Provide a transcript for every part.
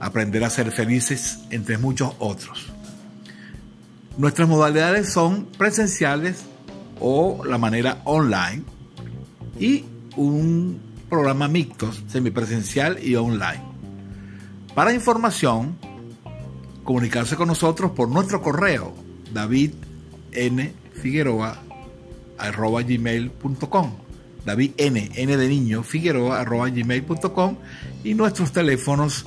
aprender a ser felices, entre muchos otros. Nuestras modalidades son presenciales o la manera online y un programa mixto, semipresencial y online. Para información, comunicarse con nosotros por nuestro correo davidnfigueroa.gmail.com David N, N de niño, Figueroa, gmail.com y nuestros teléfonos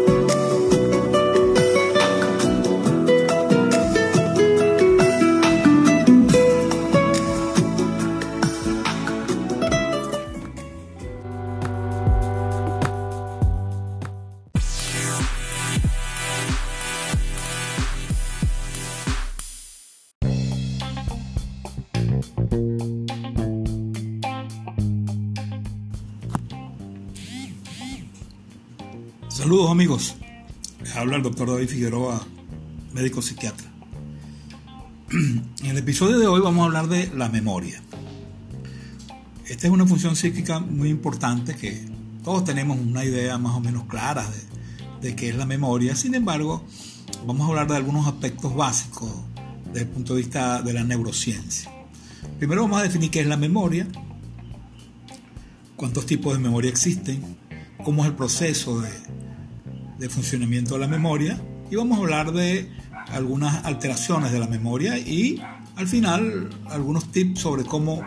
Saludos amigos, les habla el doctor David Figueroa, médico psiquiatra. En el episodio de hoy vamos a hablar de la memoria. Esta es una función psíquica muy importante que todos tenemos una idea más o menos clara de, de qué es la memoria. Sin embargo, vamos a hablar de algunos aspectos básicos desde el punto de vista de la neurociencia. Primero vamos a definir qué es la memoria, cuántos tipos de memoria existen, cómo es el proceso de, de funcionamiento de la memoria y vamos a hablar de algunas alteraciones de la memoria y al final algunos tips sobre cómo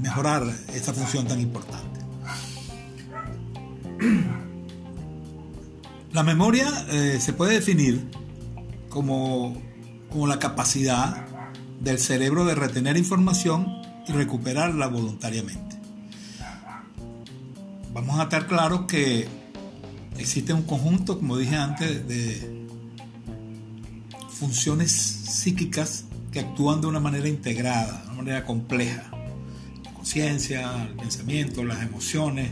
mejorar esta función tan importante. La memoria eh, se puede definir como, como la capacidad del cerebro de retener información y recuperarla voluntariamente. Vamos a estar claros que existe un conjunto, como dije antes, de funciones psíquicas que actúan de una manera integrada, de una manera compleja. La conciencia, el pensamiento, las emociones,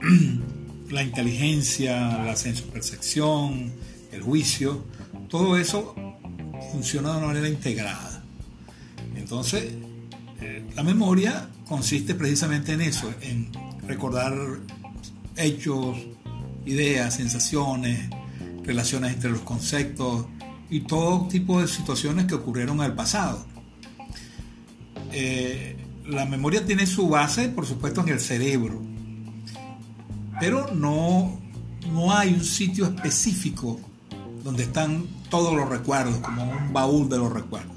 la inteligencia, la sensopercepción, el juicio, todo eso funciona de una manera integrada. Entonces, eh, la memoria consiste precisamente en eso, en recordar hechos, ideas, sensaciones, relaciones entre los conceptos y todo tipo de situaciones que ocurrieron en el pasado. Eh, la memoria tiene su base, por supuesto, en el cerebro, pero no, no hay un sitio específico donde están todos los recuerdos, como un baúl de los recuerdos.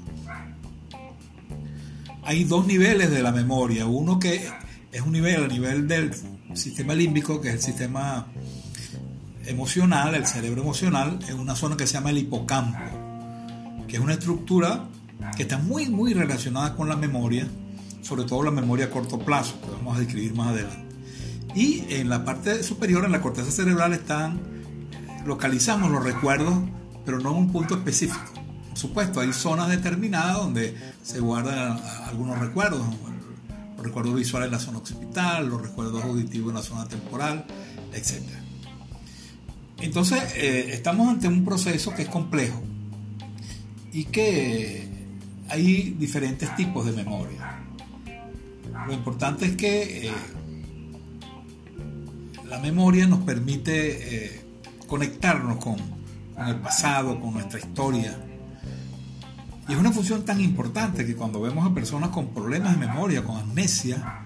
Hay dos niveles de la memoria, uno que es un nivel a nivel del sistema límbico, que es el sistema emocional, el cerebro emocional, en una zona que se llama el hipocampo, que es una estructura que está muy, muy relacionada con la memoria, sobre todo la memoria a corto plazo, que vamos a describir más adelante. Y en la parte superior, en la corteza cerebral, están, localizamos los recuerdos, pero no en un punto específico. Por supuesto, hay zonas determinadas donde se guardan algunos recuerdos, los recuerdos visuales en la zona occipital, los recuerdos auditivos en la zona temporal, etc. Entonces, eh, estamos ante un proceso que es complejo y que hay diferentes tipos de memoria. Lo importante es que eh, la memoria nos permite eh, conectarnos con, con el pasado, con nuestra historia. Y es una función tan importante que cuando vemos a personas con problemas de memoria, con amnesia,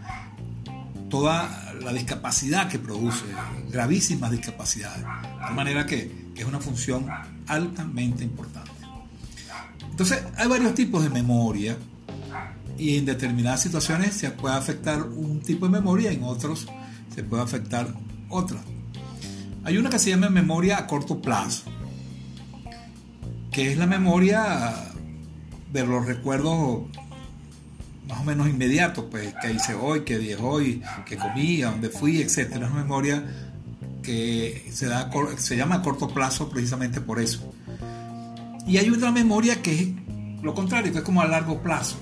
toda la discapacidad que produce, gravísimas discapacidades, de manera que, que es una función altamente importante. Entonces, hay varios tipos de memoria y en determinadas situaciones se puede afectar un tipo de memoria, en otros se puede afectar otra. Hay una que se llama memoria a corto plazo, que es la memoria de los recuerdos más o menos inmediatos, pues, que hice hoy, que dije hoy, que comí, a dónde fui, etc. Es una memoria que se, da, se llama a corto plazo precisamente por eso. Y hay otra memoria que es lo contrario, que es como a largo plazo,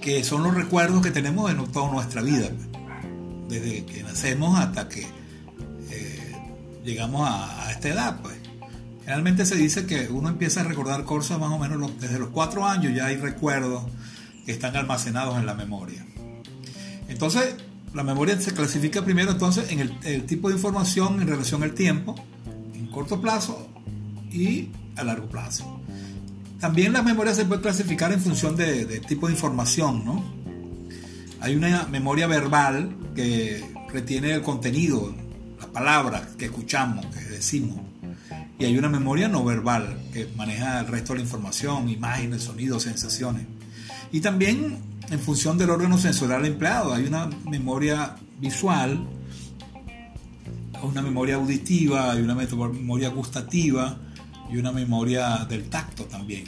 que son los recuerdos que tenemos en toda nuestra vida, desde que nacemos hasta que eh, llegamos a, esta edad. Pues. Generalmente se dice que uno empieza a recordar cosas más o menos desde los cuatro años, ya hay recuerdos que están almacenados en la memoria. Entonces, la memoria se clasifica primero entonces en el tipo de información en relación al tiempo, en corto plazo y a largo plazo. También la memoria se puede clasificar en función de, tipo de información, ¿no? Hay una memoria verbal que retiene el contenido, las palabras que escuchamos, que decimos. Y hay una memoria no verbal que maneja el resto de la información, imágenes, sonidos, sensaciones. Y también en función del órgano sensorial empleado, hay una memoria visual, una memoria auditiva, hay una memoria gustativa, y una memoria del tacto también.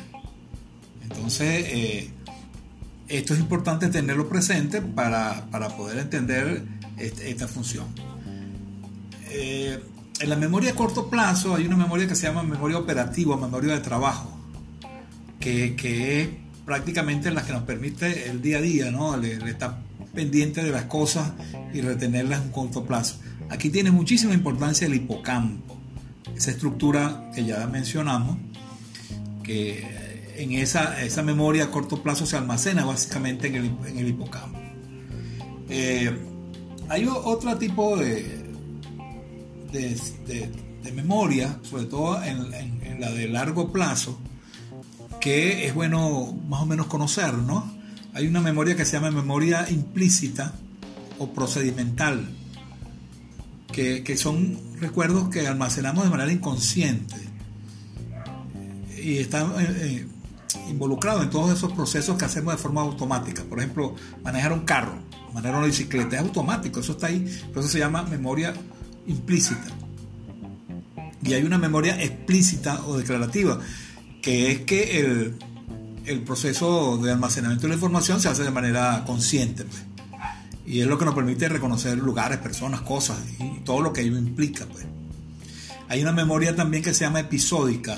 Entonces, eh, esto es importante tenerlo presente para, poder entender esta función. Eh, en la memoria a corto plazo hay una memoria que se llama memoria operativa, memoria de trabajo, que, es prácticamente la que nos permite el día a día, ¿no? estar pendiente de las cosas y retenerlas en corto plazo. Aquí tiene muchísima importancia el hipocampo esa estructura que ya mencionamos, que en esa, esa memoria a corto plazo se almacena básicamente en el, en el hipocampo. Eh, hay otro tipo de, de, memoria, sobre todo en, la de largo plazo, que es bueno más o menos conocer, ¿no? Hay una memoria que se llama memoria implícita o procedimental que, son recuerdos que almacenamos de manera inconsciente y están eh, eh, involucrados en todos esos procesos que hacemos de forma automática. Por ejemplo, manejar un carro, manejar una bicicleta, es automático, eso está ahí, por eso se llama memoria implícita. Y hay una memoria explícita o declarativa, que es que el, el proceso de almacenamiento de la información se hace de manera consciente. Pues y es lo que nos permite reconocer lugares, personas, cosas y todo lo que ello implica. Pues. Hay una memoria también que se llama episódica,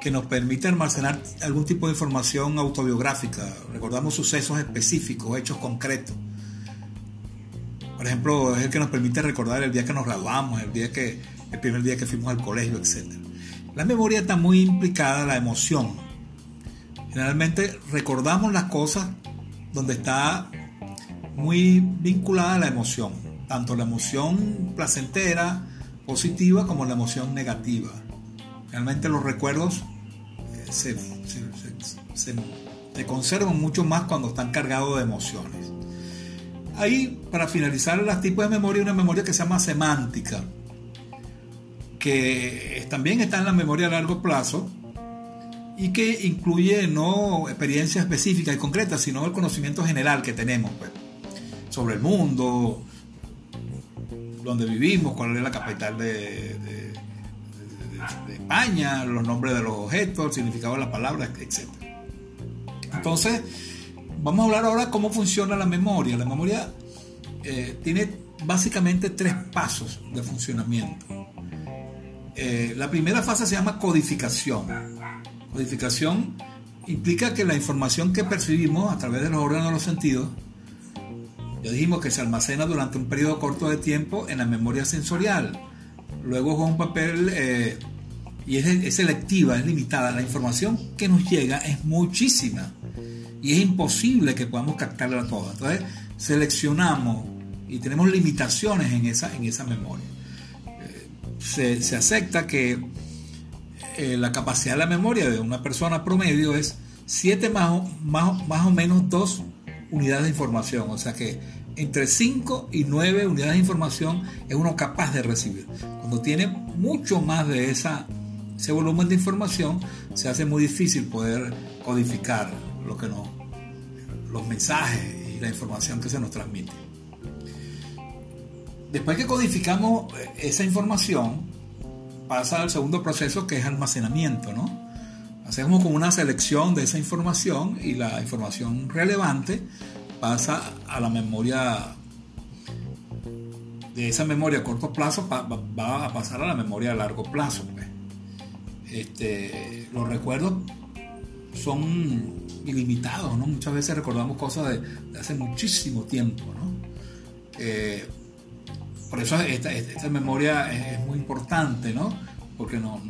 que nos permite almacenar algún tipo de información autobiográfica. Recordamos sucesos específicos, hechos concretos. Por ejemplo, es el que nos permite recordar el día que nos graduamos, el, día que, el primer día que fuimos al colegio, etc. La memoria está muy implicada en la emoción. Generalmente recordamos las cosas donde está muy vinculada la emoción, tanto la emoción placentera, positiva, como la emoción negativa. Realmente los recuerdos eh, se, se, conservan mucho más cuando están cargados de emociones. Ahí, para finalizar, los tipos de memoria, una memoria que se llama semántica, que también está en la memoria a largo plazo y que incluye no experiencias específicas y concretas, sino el conocimiento general que tenemos. Pues sobre el mundo, donde vivimos, cuál es la capital de, España, los nombres de los objetos, el significado de las palabras, etc. Entonces, vamos a hablar ahora cómo funciona la memoria. La memoria eh, tiene básicamente tres pasos de funcionamiento. Eh, la primera fase se llama codificación. Codificación implica que la información que percibimos a través de los órganos de los sentidos, ya dijimos que se almacena durante un periodo corto de tiempo en la memoria sensorial. Luego juega un papel eh, y es, selectiva, es limitada. La información que nos llega es muchísima y es imposible que podamos captarla toda. Entonces seleccionamos y tenemos limitaciones en esa, en esa memoria. Se, acepta que eh, la capacidad de la memoria de una persona promedio es 7 más, más, más o menos 2 unidades de información. O sea que entre 5 y 9 unidades de información es uno capaz de recibir. Cuando tiene mucho más de esa, ese volumen de información, se hace muy difícil poder codificar lo que los mensajes y la información que se nos transmite. Después que codificamos eh, esa información, pasa al segundo proceso que es almacenamiento, ¿no? Hacemos como una selección de esa información y la información relevante pasa a la memoria de esa memoria a corto plazo va, a pasar a la memoria a largo plazo. Pues. Este, los recuerdos son ilimitados, ¿no? Muchas veces recordamos cosas de, hace muchísimo tiempo, ¿no? Eh, por eso esta, memoria es, muy importante, ¿no? Porque nos,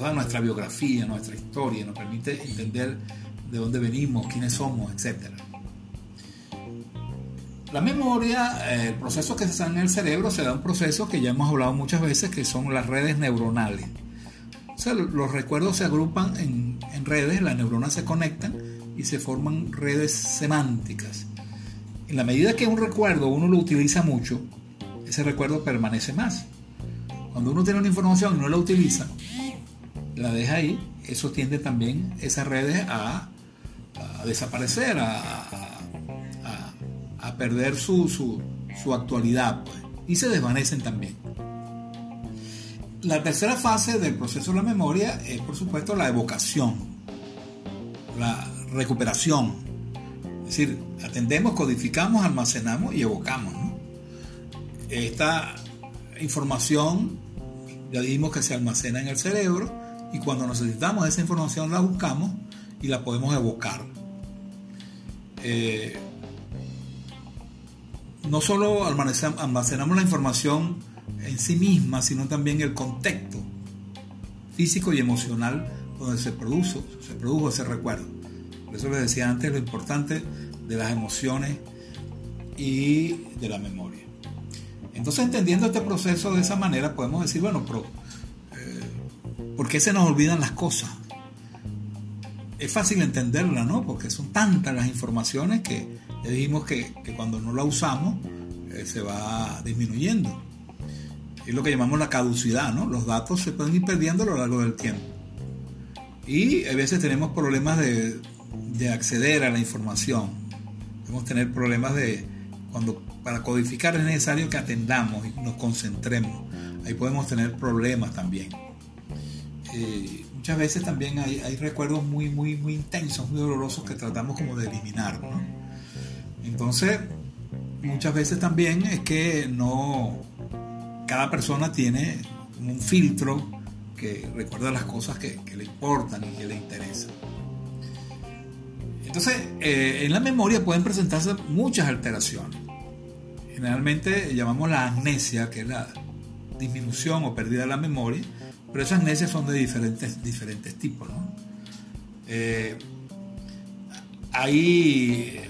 da nuestra biografía, nuestra historia, nos permite entender de dónde venimos, quiénes somos, etc. La memoria, el proceso que se da en el cerebro, se da un proceso que ya hemos hablado muchas veces, que son las redes neuronales. O sea, los recuerdos se agrupan en, en redes, las neuronas se conectan y se forman redes semánticas. En la medida que un recuerdo uno lo utiliza mucho, ese recuerdo permanece más. Cuando uno tiene una información y no la utiliza, la deja ahí, eso tiende también esas redes a, desaparecer, a, perder su, su, actualidad pues, y se desvanecen también. La tercera fase del proceso de la memoria es, por supuesto, la evocación, la recuperación. Es decir, atendemos, codificamos, almacenamos y evocamos. Esta información, ya dijimos que se almacena en el cerebro y cuando necesitamos esa información la buscamos y la podemos evocar. Eh, no solo almacenamos la información en sí misma, sino también el contexto físico y emocional donde se produjo, se produjo ese recuerdo. Por eso les decía antes lo importante de las emociones y de la memoria. Entonces, entendiendo este proceso de esa manera, podemos decir, bueno, pero eh, ¿por qué se nos olvidan las cosas? Es fácil entenderla, ¿no? Porque son tantas las informaciones que ya dijimos que, cuando no la usamos eh, se va disminuyendo. Es lo que llamamos la caducidad, ¿no? Los datos se pueden ir perdiendo a lo largo del tiempo. Y a veces tenemos problemas de, de acceder a la información. Podemos tener problemas de cuando para codificar es necesario que atendamos y nos concentremos. Ahí podemos tener problemas también. Eh, muchas veces también hay, recuerdos muy, muy, muy intensos, muy dolorosos que tratamos como de eliminar. Entonces, muchas veces también es que no, cada persona tiene un filtro que recuerda las cosas que, le importan y que le interesan. Entonces, eh, en la memoria pueden presentarse muchas alteraciones generalmente llamamos la amnesia, que es la disminución o pérdida de la memoria, pero esas amnesias son de diferentes, diferentes tipos. Eh, hay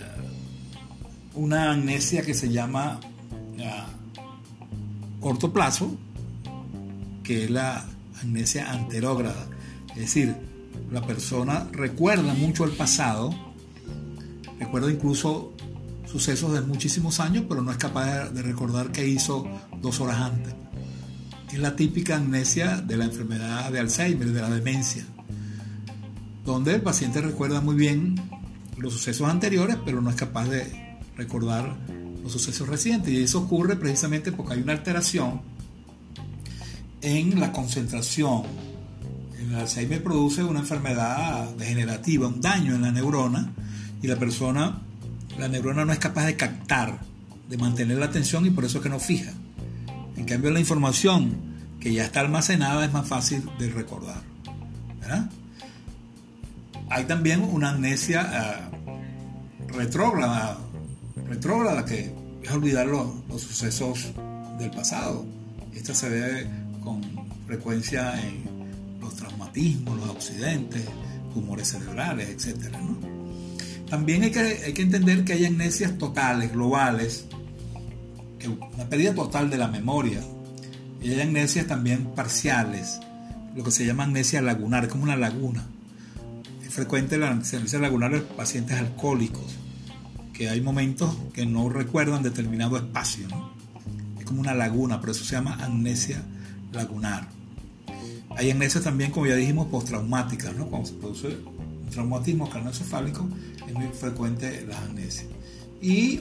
una amnesia que se llama corto plazo, que es la amnesia anterógrada, es decir, la persona recuerda mucho el pasado, recuerda incluso sucesos de muchísimos años, pero no es capaz de recordar qué hizo dos horas antes. Es la típica amnesia de la enfermedad de Alzheimer, de la demencia, donde el paciente recuerda muy bien los sucesos anteriores, pero no es capaz de recordar los sucesos recientes. Y eso ocurre precisamente porque hay una alteración en la concentración. El Alzheimer produce una enfermedad degenerativa, un daño en la neurona, y la persona la neurona no es capaz de captar de mantener la atención y por eso es que no fija. En cambio, la información que ya está almacenada es más fácil de recordar. Hay también una amnesia uh, retrógrada, retrógrada, que es olvidar los, los sucesos del pasado. Esta se ve con frecuencia en los traumatismos, los accidentes, tumores cerebrales, etc. También hay que, hay que entender que hay amnesias totales, globales, que una pérdida total de la memoria. Y hay amnesias también parciales, lo que se llama amnesia lagunar, como una laguna. Es frecuente la amnesia lagunar en pacientes alcohólicos, que hay momentos que no recuerdan determinado espacio. Es como una laguna, por eso se llama amnesia lagunar. Hay amnesias también, como ya dijimos, postraumáticas, ¿no? Cuando se produce traumatismo craneoencefálico, es muy frecuente las amnesias. Y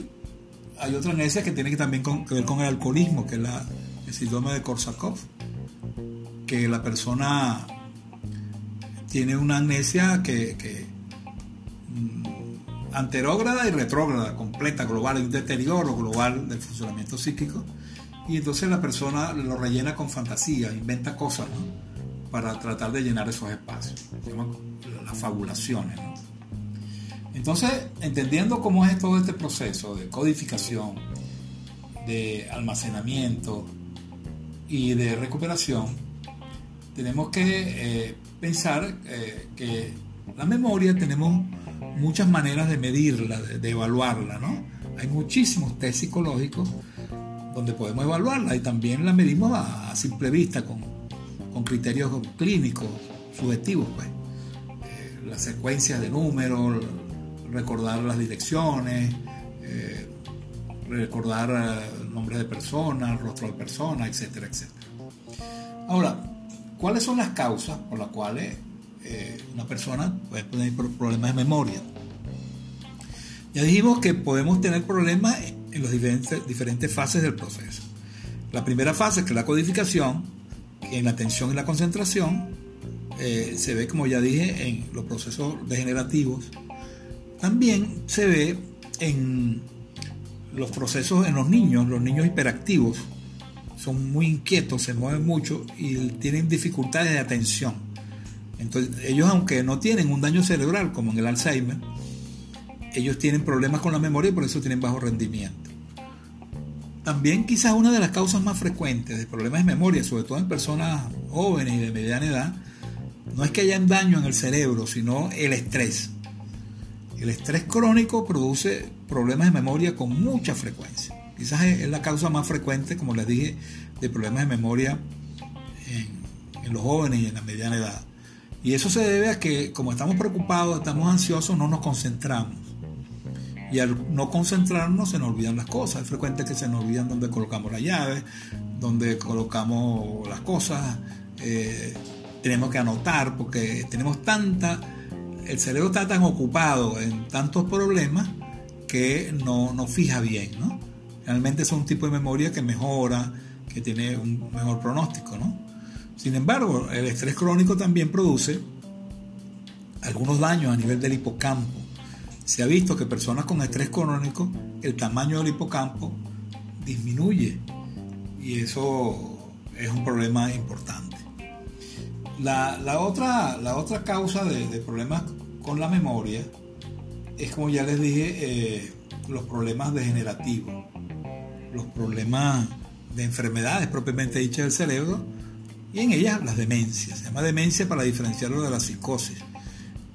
hay otra amnesia que tiene que también que ver con el alcoholismo, que es la, el síndrome de Korsakoff, que la persona tiene una amnesia que, mm, anterógrada y retrógrada, completa, global, un deterioro global del funcionamiento psíquico. Y entonces la persona lo rellena con fantasía, inventa cosas, para tratar de llenar esos espacios. Las fabulaciones. Entonces, entendiendo cómo es todo este proceso de codificación, de almacenamiento y de recuperación, tenemos que eh, pensar eh, que la memoria tenemos muchas maneras de medirla, de, evaluarla, ¿no? Hay muchísimos test psicológicos donde podemos evaluarla y también la medimos a simple vista con con criterios clínicos, subjetivos, pues. Eh, las secuencias de números, recordar las direcciones, eh, recordar eh, nombres de personas, rostro de personas, etcétera, etcétera. Ahora, ¿cuáles son las causas por las cuales una persona puede tener problemas de memoria? Ya dijimos que podemos tener problemas en las diferentes, diferentes fases del proceso. La primera fase, que es la codificación, en la atención y la concentración, eh, se ve, como ya dije, en los procesos degenerativos. También se ve en los procesos en los niños, los niños hiperactivos, son muy inquietos, se mueven mucho y tienen dificultades de atención. Entonces, ellos, aunque no tienen un daño cerebral como en el Alzheimer, ellos tienen problemas con la memoria y por eso tienen bajo rendimiento. También quizás una de las causas más frecuentes de problemas de memoria, sobre todo en personas jóvenes y de mediana edad, no es que haya daño en el cerebro, sino el estrés. El estrés crónico produce problemas de memoria con mucha frecuencia. Quizás es la causa más frecuente, como les dije, de problemas de memoria en, los jóvenes y en la mediana edad. Y eso se debe a que como estamos preocupados, estamos ansiosos, no nos concentramos. Y al no concentrarnos se nos olvidan las cosas. Es frecuente que se nos olvidan dónde colocamos la llave, dónde colocamos las cosas. Eh, tenemos que anotar porque tenemos tanta... El cerebro está tan ocupado en tantos problemas que no nos fija bien, ¿no? Realmente es un tipo de memoria que mejora, que tiene un mejor pronóstico, ¿no? Sin embargo, el estrés crónico también produce algunos daños a nivel del hipocampo se ha visto que personas con estrés crónico, el tamaño del hipocampo disminuye y eso es un problema importante. La, otra, la otra, causa de, problemas con la memoria es, como ya les dije, eh, los problemas degenerativos, los problemas de enfermedades propiamente dichas del cerebro y en ellas las demencias. Se llama demencia para diferenciarlo de la psicosis.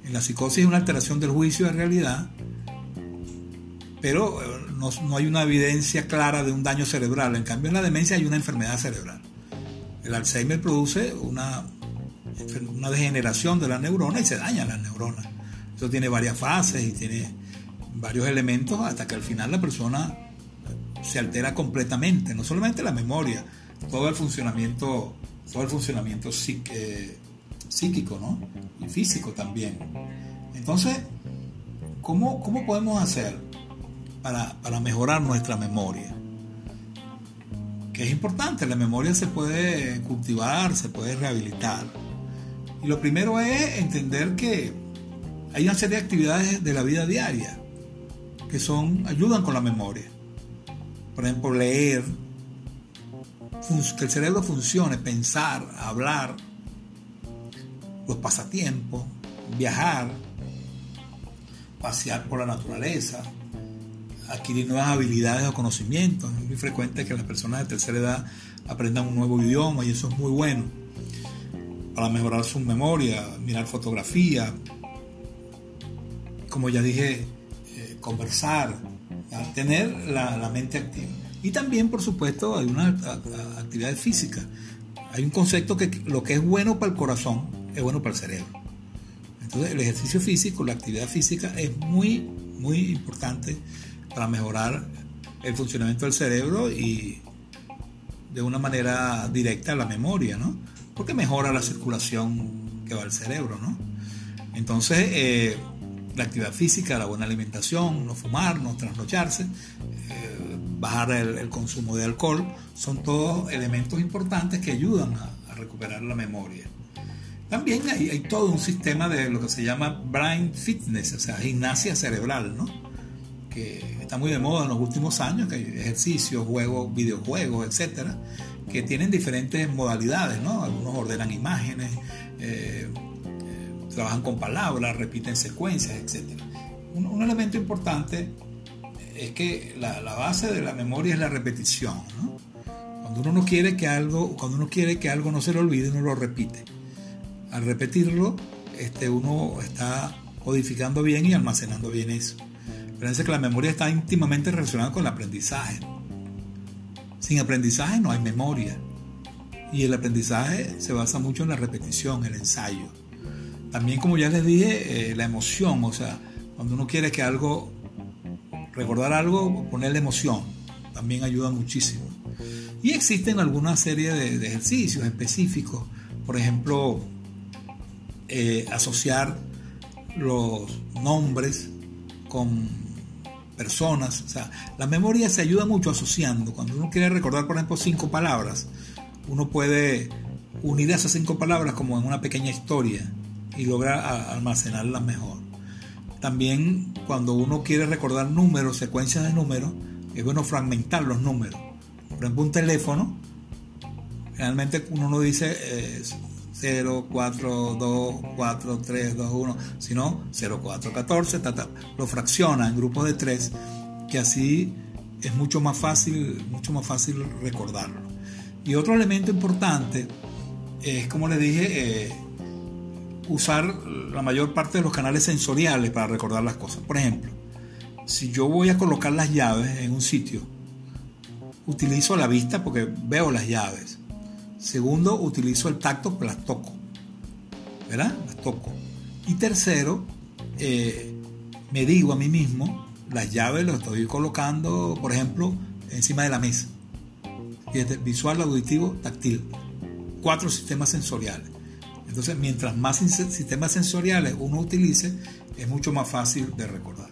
En la psicosis es una alteración del juicio de realidad, pero eh, no, hay una evidencia clara de un daño cerebral. En cambio, en la demencia hay una enfermedad cerebral. El Alzheimer produce una, una degeneración de la neurona y se dañan las neuronas. Eso tiene varias fases y tiene varios elementos hasta que al final la persona se altera completamente, no solamente la memoria, todo el funcionamiento, todo el funcionamiento psíquico ¿no? y físico también. Entonces, ¿cómo, cómo podemos hacer para, para mejorar nuestra memoria? Que es importante, la memoria se puede cultivar, se puede rehabilitar. Y lo primero es entender que hay una serie de actividades de la vida diaria que son ayudan con la memoria. por ejemplo, leer, que el cerebro funcione, pensar, hablar, los pasatiempos, viajar, pasear por la naturaleza, adquirir nuevas habilidades o conocimientos. Es muy frecuente que las personas de tercera edad aprendan un nuevo idioma y eso es muy bueno para mejorar su memoria, mirar fotografía, como ya dije, eh, conversar, tener la, mente activa. Y también, por supuesto, hay una actividad física. Hay un concepto que lo que es bueno para el corazón es bueno para el cerebro. Entonces, el ejercicio físico, la actividad física es muy, muy importante para mejorar el funcionamiento del cerebro y de una manera directa la memoria, ¿no? Porque mejora la circulación que va al cerebro, ¿no? Entonces, eh, la actividad física, la buena alimentación, no fumar, no trasnocharse, eh, bajar el, consumo de alcohol, son todos elementos importantes que ayudan a, recuperar la memoria. También hay, todo un sistema de lo que se llama brain fitness, o sea, gimnasia cerebral, ¿no? Está muy de moda en los últimos años, que ejercicios, juegos, videojuegos, etcétera, que tienen diferentes modalidades, ¿no? Algunos ordenan imágenes, eh, eh, trabajan con palabras, repiten secuencias, etcétera. Un, elemento importante es que la, base de la memoria es la repetición. Cuando uno no quiere que algo, cuando uno quiere que algo no se le olvide, uno lo repite. Al repetirlo, este, uno está codificando bien y almacenando bien eso. Fíjense que la memoria está íntimamente relacionada con el aprendizaje. Sin aprendizaje no hay memoria. Y el aprendizaje se basa mucho en la repetición, el ensayo. También, como ya les dije, eh, la emoción, o sea, cuando uno quiere que algo, recordar algo, ponerle emoción, también ayuda muchísimo. Y existen alguna serie de, ejercicios específicos, por ejemplo, eh, asociar los nombres con personas. O sea, la memoria se ayuda mucho asociando. Cuando uno quiere recordar, por ejemplo, cinco palabras, uno puede unir esas cinco palabras como en una pequeña historia y lograr almacenarlas mejor. También cuando uno quiere recordar números, secuencias de números, es bueno fragmentar los números. Por ejemplo, un teléfono, realmente uno no dice eh, 0, 4, 2, 4, 3, 2, 1, sino 0, 4, 14, lo fracciona en grupos de 3, que así es mucho más fácil, mucho más fácil recordarlo. Y otro elemento importante es, como le dije, eh, usar la mayor parte de los canales sensoriales para recordar las cosas. Por ejemplo, si yo voy a colocar las llaves en un sitio, utilizo la vista porque veo las llaves. Segundo, utilizo el tacto, pues las toco. ¿Verdad? Las toco. Y tercero, eh, me digo a mí mismo, las llaves las estoy colocando, por ejemplo, encima de la mesa. Visual, auditivo, táctil. Cuatro sistemas sensoriales. Entonces, mientras más sistemas sensoriales uno utilice, es mucho más fácil de recordar.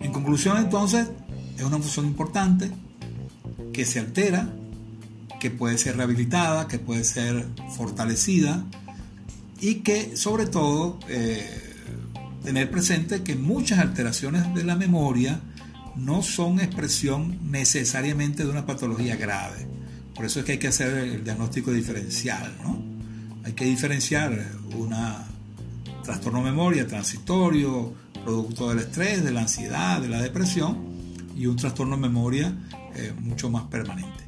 En conclusión, entonces, es una función importante que se altera que puede ser rehabilitada, que puede ser fortalecida y que sobre todo eh, tener presente que muchas alteraciones de la memoria no son expresión necesariamente de una patología grave. Por eso es que hay que hacer el diagnóstico diferencial, ¿no? Hay que diferenciar una trastorno de memoria transitorio, producto del estrés, de la ansiedad, de la depresión, y un trastorno de memoria eh, mucho más permanente.